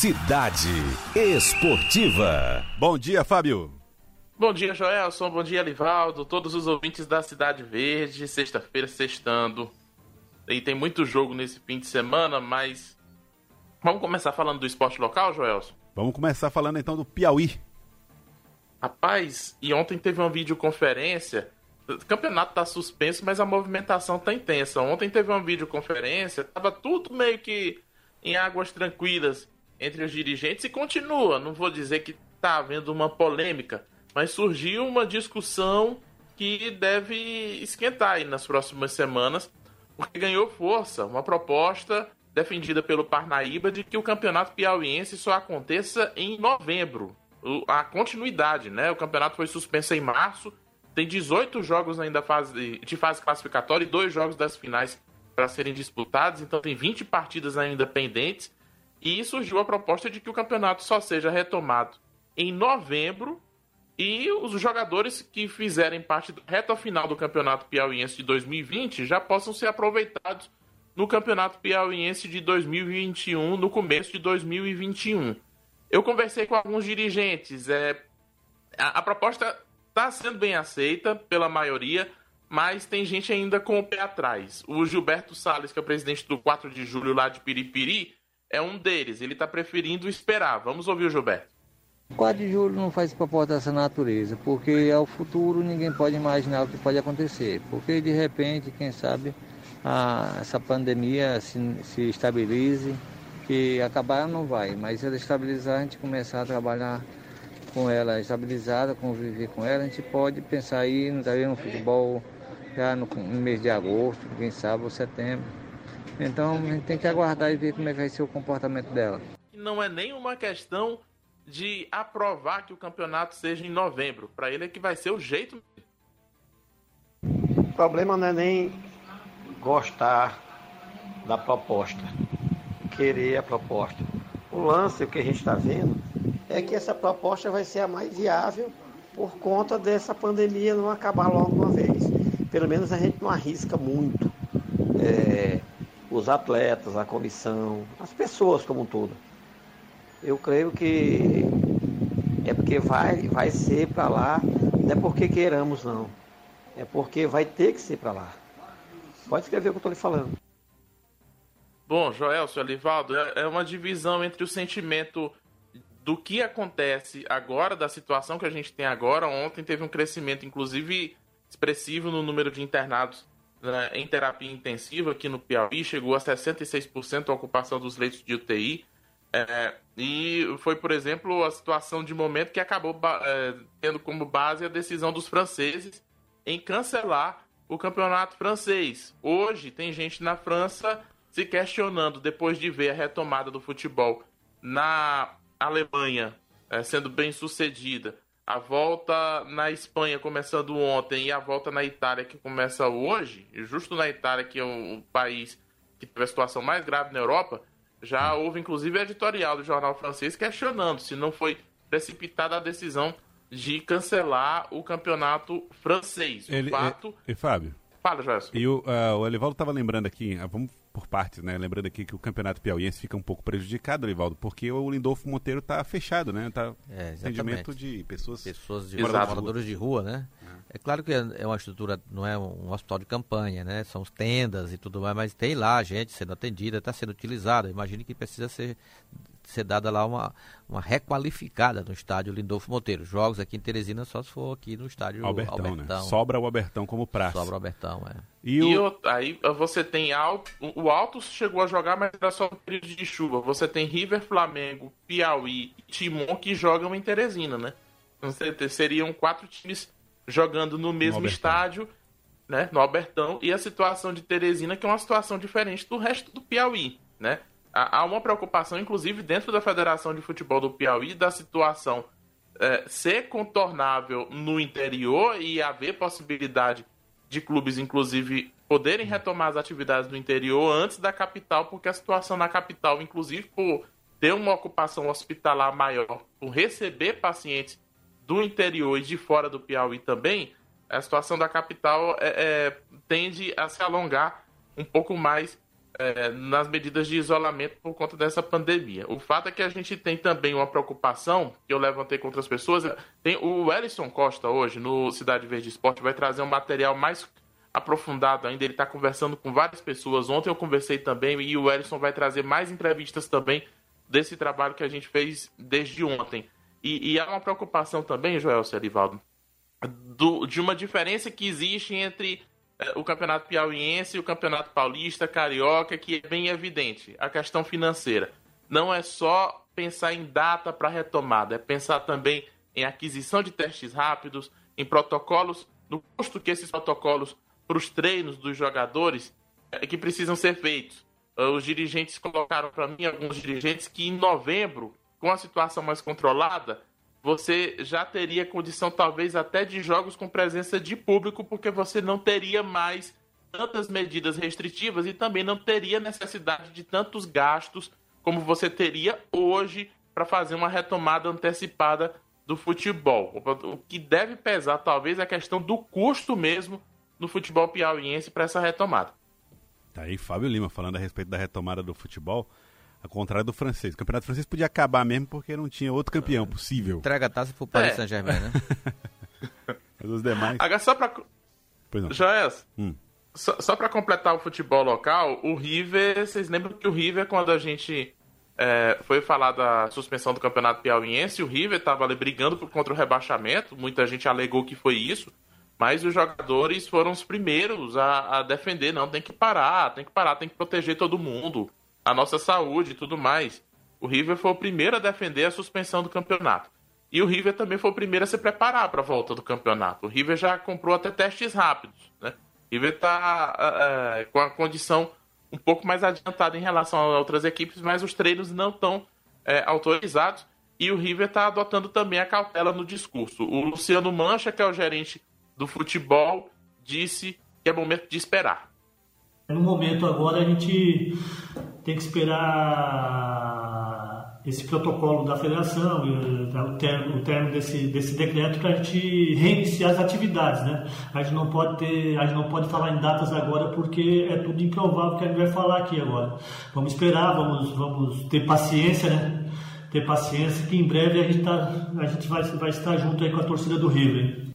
Cidade Esportiva. Bom dia, Fábio. Bom dia, Joelson. Bom dia, Livaldo. Todos os ouvintes da Cidade Verde. Sexta-feira, sextando. E tem muito jogo nesse fim de semana, mas. Vamos começar falando do esporte local, Joelson? Vamos começar falando então do Piauí. Rapaz, e ontem teve uma videoconferência. O campeonato tá suspenso, mas a movimentação tá intensa. Ontem teve uma videoconferência, tava tudo meio que em águas tranquilas entre os dirigentes e continua. Não vou dizer que está havendo uma polêmica, mas surgiu uma discussão que deve esquentar aí nas próximas semanas, porque ganhou força uma proposta defendida pelo Parnaíba de que o campeonato piauiense só aconteça em novembro. A continuidade, né? O campeonato foi suspenso em março, tem 18 jogos ainda fase, de fase classificatória e dois jogos das finais para serem disputados, então tem 20 partidas ainda pendentes. E surgiu a proposta de que o campeonato só seja retomado em novembro e os jogadores que fizerem parte da reta final do Campeonato Piauiense de 2020 já possam ser aproveitados no Campeonato Piauiense de 2021, no começo de 2021. Eu conversei com alguns dirigentes. É, a, a proposta está sendo bem aceita pela maioria, mas tem gente ainda com o pé atrás. O Gilberto Salles, que é o presidente do 4 de julho lá de Piripiri, é um deles. Ele está preferindo esperar. Vamos ouvir o Gilberto. 4 de julho não faz proposta dessa natureza, porque é o futuro, ninguém pode imaginar o que pode acontecer. Porque de repente, quem sabe, a, essa pandemia se, se estabilize, que acabar não vai, mas se ela estabilizar, a gente começar a trabalhar com ela estabilizada, conviver com ela, a gente pode pensar aí no futebol já no, no mês de agosto, quem sabe, ou setembro. Então a gente tem que aguardar e ver como é que vai ser o comportamento dela. Não é nenhuma questão de aprovar que o campeonato seja em novembro. Para ele é que vai ser o jeito. O problema não é nem gostar da proposta, querer a proposta. O lance, o que a gente está vendo, é que essa proposta vai ser a mais viável por conta dessa pandemia não acabar logo uma vez. Pelo menos a gente não arrisca muito. É, os atletas, a comissão, as pessoas como um todo. Eu creio que é porque vai, vai ser para lá, não é porque queiramos não, é porque vai ter que ser para lá. Pode escrever o que eu estou lhe falando. Bom, Joel, seu Alivaldo, é, é uma divisão entre o sentimento do que acontece agora, da situação que a gente tem agora. Ontem teve um crescimento, inclusive, expressivo no número de internados né, em terapia intensiva aqui no Piauí, chegou a 66% a ocupação dos leitos de UTI. É, e foi, por exemplo, a situação de momento que acabou é, tendo como base a decisão dos franceses em cancelar o campeonato francês. Hoje tem gente na França se questionando depois de ver a retomada do futebol na Alemanha é, sendo bem sucedida a volta na Espanha começando ontem e a volta na Itália que começa hoje, justo na Itália, que é o país que teve a situação mais grave na Europa, já houve inclusive editorial do jornal francês questionando se não foi precipitada a decisão de cancelar o campeonato francês. O Ele, fato... E, e Fábio? Fala, Gerson. E o, uh, o Elivaldo estava lembrando aqui, uh, vamos por partes, né? Lembrando aqui que o Campeonato Piauiense fica um pouco prejudicado, Elivaldo, porque o Lindolfo Monteiro está fechado, né? Tá é, atendimento de pessoas... Pessoas de moradores de rua, né? É. é claro que é uma estrutura, não é um hospital de campanha, né? São tendas e tudo mais, mas tem lá gente sendo atendida, está sendo utilizada. Imagine que precisa ser ser dada lá uma, uma requalificada no estádio Lindolfo Monteiro. Jogos aqui em Teresina só se for aqui no estádio Albertão. Albertão. Né? Sobra o Albertão como praça. Sobra o Albertão, é. E, o... e aí você tem Alto, o Alto chegou a jogar, mas era só um período de chuva. Você tem River, Flamengo, Piauí e Timon que jogam em Teresina, né? Então, seriam quatro times jogando no mesmo no estádio, né? No Albertão. E a situação de Teresina, que é uma situação diferente do resto do Piauí, né? Há uma preocupação, inclusive, dentro da Federação de Futebol do Piauí, da situação é, ser contornável no interior e haver possibilidade de clubes, inclusive, poderem retomar as atividades no interior antes da capital, porque a situação na capital, inclusive, por ter uma ocupação hospitalar maior, por receber pacientes do interior e de fora do Piauí também, a situação da capital é, é, tende a se alongar um pouco mais é, nas medidas de isolamento por conta dessa pandemia. O fato é que a gente tem também uma preocupação, que eu levantei com outras pessoas. Tem o Ellison Costa hoje, no Cidade Verde Esporte, vai trazer um material mais aprofundado ainda. Ele está conversando com várias pessoas. Ontem eu conversei também e o Ellison vai trazer mais entrevistas também desse trabalho que a gente fez desde ontem. E, e há uma preocupação também, Joel Cerivaldo, do, de uma diferença que existe entre é, o Campeonato Piauiense e o Campeonato Paulista, Carioca, que é bem evidente. A questão financeira. Não é só pensar em data para retomada, é pensar também em aquisição de testes rápidos, em protocolos, no custo que esses protocolos para os treinos dos jogadores é, que precisam ser feitos. É, os dirigentes colocaram para mim, alguns dirigentes, que em novembro, com a situação mais controlada, você já teria condição, talvez, até de jogos com presença de público, porque você não teria mais tantas medidas restritivas e também não teria necessidade de tantos gastos como você teria hoje para fazer uma retomada antecipada do futebol. O que deve pesar, talvez, é a questão do custo mesmo no futebol piauiense para essa retomada. Tá aí Fábio Lima falando a respeito da retomada do futebol. Ao contrário do francês. O campeonato francês podia acabar mesmo porque não tinha outro campeão possível. Entrega a taça pro Paris é. Saint-Germain, né? Mas os demais. Agora, só pra. Pois não. Joés, hum. só, só pra completar o futebol local, o River. Vocês lembram que o River, quando a gente. É, foi falar da suspensão do campeonato piauiense, o River estava ali brigando contra o rebaixamento. Muita gente alegou que foi isso. Mas os jogadores foram os primeiros a, a defender. Não, tem que parar, tem que parar, tem que proteger todo mundo a nossa saúde e tudo mais. O River foi o primeiro a defender a suspensão do campeonato. E o River também foi o primeiro a se preparar para a volta do campeonato. O River já comprou até testes rápidos. Né? O River está é, com a condição um pouco mais adiantada em relação a outras equipes, mas os treinos não estão é, autorizados. E o River está adotando também a cautela no discurso. O Luciano Mancha, que é o gerente do futebol, disse que é momento de esperar. No momento agora a gente tem que esperar esse protocolo da federação, o termo, o termo desse, desse decreto para a gente reiniciar as atividades, né? A gente não pode ter, a gente não pode falar em datas agora porque é tudo improvável que a gente vai falar aqui agora. Vamos esperar, vamos, vamos ter paciência, né? Ter paciência que em breve a gente, tá, a gente vai, vai estar junto aí com a torcida do River.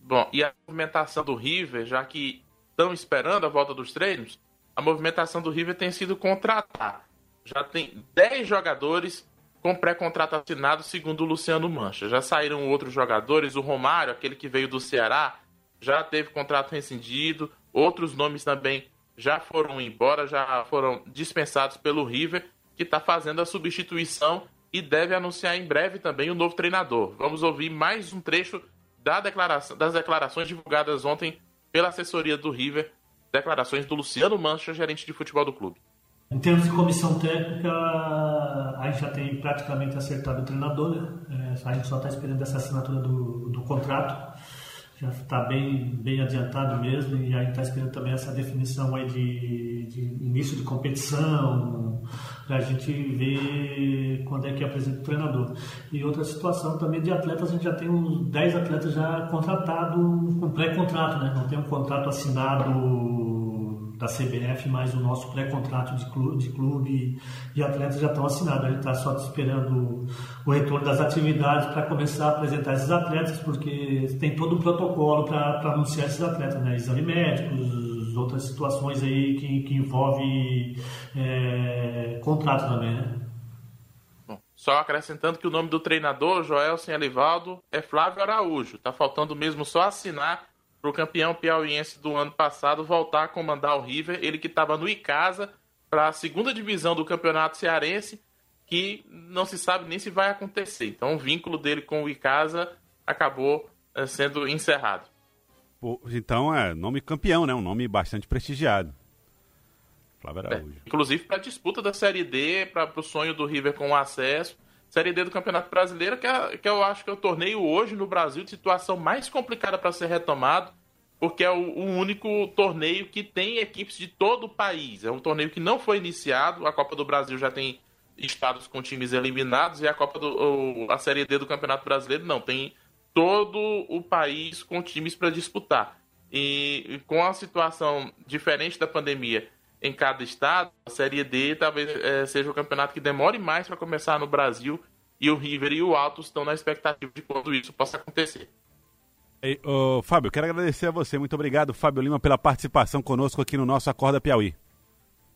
Bom, e a movimentação do River, já que estão esperando a volta dos treinos, a movimentação do River tem sido contratar. Já tem 10 jogadores com pré-contrato assinado, segundo o Luciano Mancha. Já saíram outros jogadores, o Romário, aquele que veio do Ceará, já teve contrato rescindido, outros nomes também já foram embora, já foram dispensados pelo River, que está fazendo a substituição e deve anunciar em breve também o novo treinador. Vamos ouvir mais um trecho da declaração, das declarações divulgadas ontem pela assessoria do River declarações do Luciano Mancha, gerente de futebol do clube. Em termos de comissão técnica, a gente já tem praticamente acertado o treinador, né? é, a gente só está esperando essa assinatura do, do contrato, já está bem, bem adiantado mesmo, e a gente está esperando também essa definição aí de, de início de competição, para a gente ver quando é que apresenta o treinador. E outra situação também de atletas, a gente já tem uns 10 atletas já contratados com pré-contrato, né? não tem um contrato assinado da CBF, mais o nosso pré-contrato de clube, de clube e atletas já estão assinados. A gente está só esperando o retorno das atividades para começar a apresentar esses atletas, porque tem todo um protocolo para anunciar esses atletas, né? Exame médicos, outras situações aí que, que envolve é, contrato também, né? Só acrescentando que o nome do treinador, Joel Alivaldo, é Flávio Araújo. Tá faltando mesmo só assinar para o campeão piauiense do ano passado voltar a comandar o River, ele que estava no Icasa para a segunda divisão do campeonato cearense, que não se sabe nem se vai acontecer. Então o vínculo dele com o Icasa acabou é, sendo encerrado. Então é nome campeão, né? Um nome bastante prestigiado. Flávio É, inclusive para a disputa da Série D, para o sonho do River com o acesso. Série D do Campeonato Brasileiro, que, é, que eu acho que é o torneio hoje no Brasil de situação mais complicada para ser retomado, porque é o, o, único torneio que tem equipes de todo o país. É um torneio que não foi iniciado, a Copa do Brasil já tem estados com times eliminados e a Copa do o, a Série D do Campeonato Brasileiro não, tem todo o país com times para disputar. E, e com a situação diferente da pandemia, em cada estado, a Série D talvez é, seja o campeonato que demore mais para começar no Brasil e o River e o Alto estão na expectativa de quando isso possa acontecer. Fábio, quero agradecer a você. Muito obrigado, Fábio Lima, pela participação conosco aqui no nosso Acorda Piauí.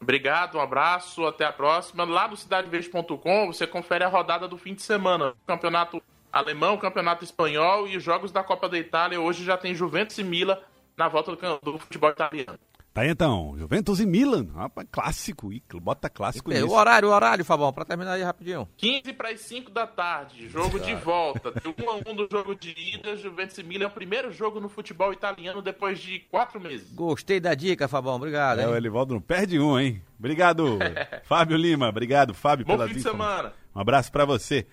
Obrigado, um abraço, até a próxima. Lá no cidadeverde.com você confere a rodada do fim de semana. Campeonato alemão, campeonato espanhol e os jogos da Copa da Itália. Hoje já tem Juventus e Mila na volta do, do futebol italiano. Tá aí então, Juventus e Milan, rapaz, clássico, e bota clássico nisso. o horário, o horário, Fabão, pra terminar aí rapidinho. 15 para as 5 da tarde, jogo de volta. Tem 1 a 1 do jogo de ida. Juventus e Milan é o primeiro jogo no futebol italiano depois de quatro meses. Gostei da dica, Fabão, obrigado. É, o hein? Elivaldo não perde um, hein? Obrigado, Fábio Lima, obrigado, Fábio, Bom pelas fim de semana. Um abraço pra você.